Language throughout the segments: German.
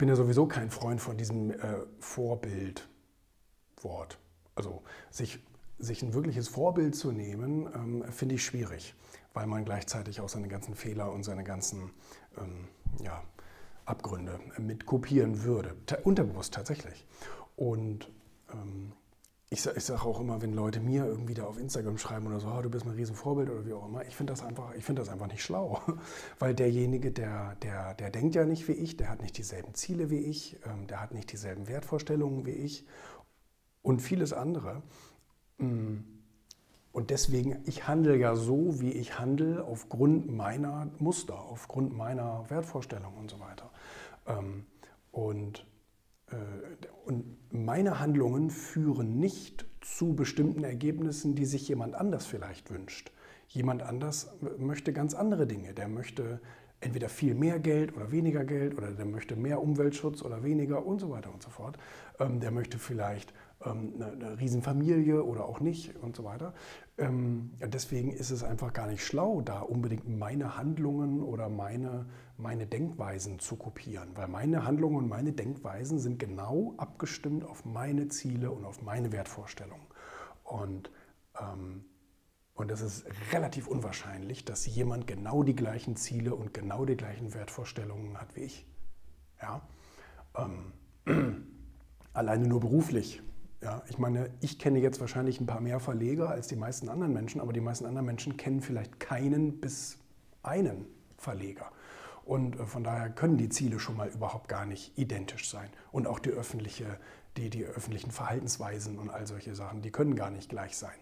bin ja sowieso kein Freund von diesem äh, Vorbildwort. Also sich, sich ein wirkliches Vorbild zu nehmen, ähm, finde ich schwierig, weil man gleichzeitig auch seine ganzen Fehler und seine ganzen ähm, ja, Abgründe mit kopieren würde. Unterbewusst tatsächlich. Und ähm, ich, ich sage auch immer, wenn Leute mir irgendwie da auf Instagram schreiben oder so, oh, du bist mein Riesenvorbild oder wie auch immer, ich finde das, einfach, find das einfach nicht schlau. Weil derjenige, der, der, der denkt ja nicht wie ich, der hat nicht dieselben Ziele wie ich, ähm, der hat nicht dieselben Wertvorstellungen wie ich und vieles andere. Mm. Und deswegen, ich handle ja so, wie ich handle, aufgrund meiner Muster, aufgrund meiner Wertvorstellungen und so weiter. Ähm, und und meine Handlungen führen nicht zu bestimmten Ergebnissen, die sich jemand anders vielleicht wünscht. Jemand anders möchte ganz andere Dinge. Der möchte entweder viel mehr Geld oder weniger Geld oder der möchte mehr Umweltschutz oder weniger und so weiter und so fort. Ähm, der möchte vielleicht ähm, eine, eine Riesenfamilie oder auch nicht und so weiter. Ähm, deswegen ist es einfach gar nicht schlau, da unbedingt meine Handlungen oder meine, meine Denkweisen zu kopieren, weil meine Handlungen und meine Denkweisen sind genau abgestimmt auf meine Ziele und auf meine Wertvorstellungen. Und und es ist relativ unwahrscheinlich, dass jemand genau die gleichen Ziele und genau die gleichen Wertvorstellungen hat wie ich. Ja? Ähm, alleine nur beruflich ja, ich meine, ich kenne jetzt wahrscheinlich ein paar mehr Verleger als die meisten anderen Menschen, aber die meisten anderen Menschen kennen vielleicht keinen bis einen Verleger. Und äh, von daher können die Ziele schon mal überhaupt gar nicht identisch sein. Und auch die, öffentliche, die, die öffentlichen Verhaltensweisen und all solche Sachen, die können gar nicht gleich sein.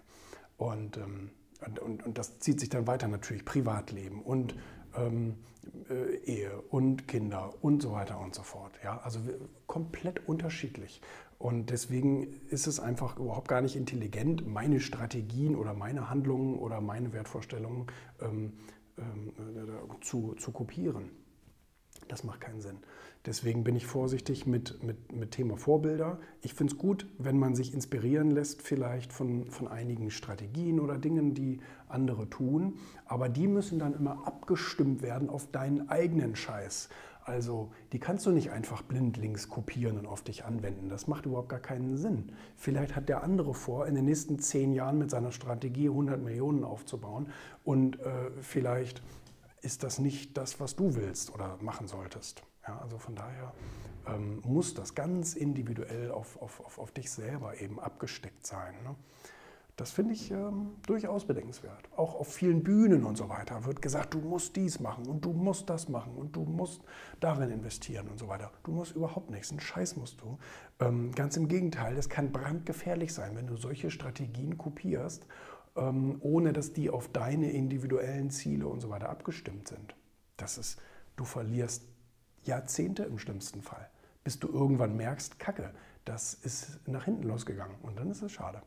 Und, ähm, und, und, das zieht sich dann weiter natürlich, Privatleben und ähm, äh, Ehe und Kinder und so weiter und so fort. Ja? Also komplett unterschiedlich. Und deswegen ist es einfach überhaupt gar nicht intelligent, meine Strategien oder meine Handlungen oder meine Wertvorstellungen ähm, ähm, äh, zu, zu kopieren. Das macht keinen Sinn. Deswegen bin ich vorsichtig mit, mit, mit Thema Vorbilder. Ich finde es gut, wenn man sich inspirieren lässt, vielleicht von, von einigen Strategien oder Dingen, die andere tun. Aber die müssen dann immer abgestimmt werden auf deinen eigenen Scheiß. Also die kannst du nicht einfach blindlings kopieren und auf dich anwenden. Das macht überhaupt gar keinen Sinn. Vielleicht hat der andere vor, in den nächsten zehn Jahren mit seiner Strategie 100 Millionen aufzubauen und äh, vielleicht ist das nicht das, was du willst oder machen solltest. Ja, also von daher ähm, muss das ganz individuell auf, auf, auf, auf dich selber eben abgesteckt sein. Ne? Das finde ich ähm, durchaus bedenkenswert. Auch auf vielen Bühnen und so weiter wird gesagt, du musst dies machen und du musst das machen und du musst darin investieren und so weiter. Du musst überhaupt nichts, einen Scheiß musst du. Ähm, ganz im Gegenteil, das kann brandgefährlich sein, wenn du solche Strategien kopierst, ohne dass die auf deine individuellen Ziele und so weiter abgestimmt sind. Das ist, du verlierst Jahrzehnte im schlimmsten Fall, bis du irgendwann merkst, Kacke, das ist nach hinten losgegangen und dann ist es schade.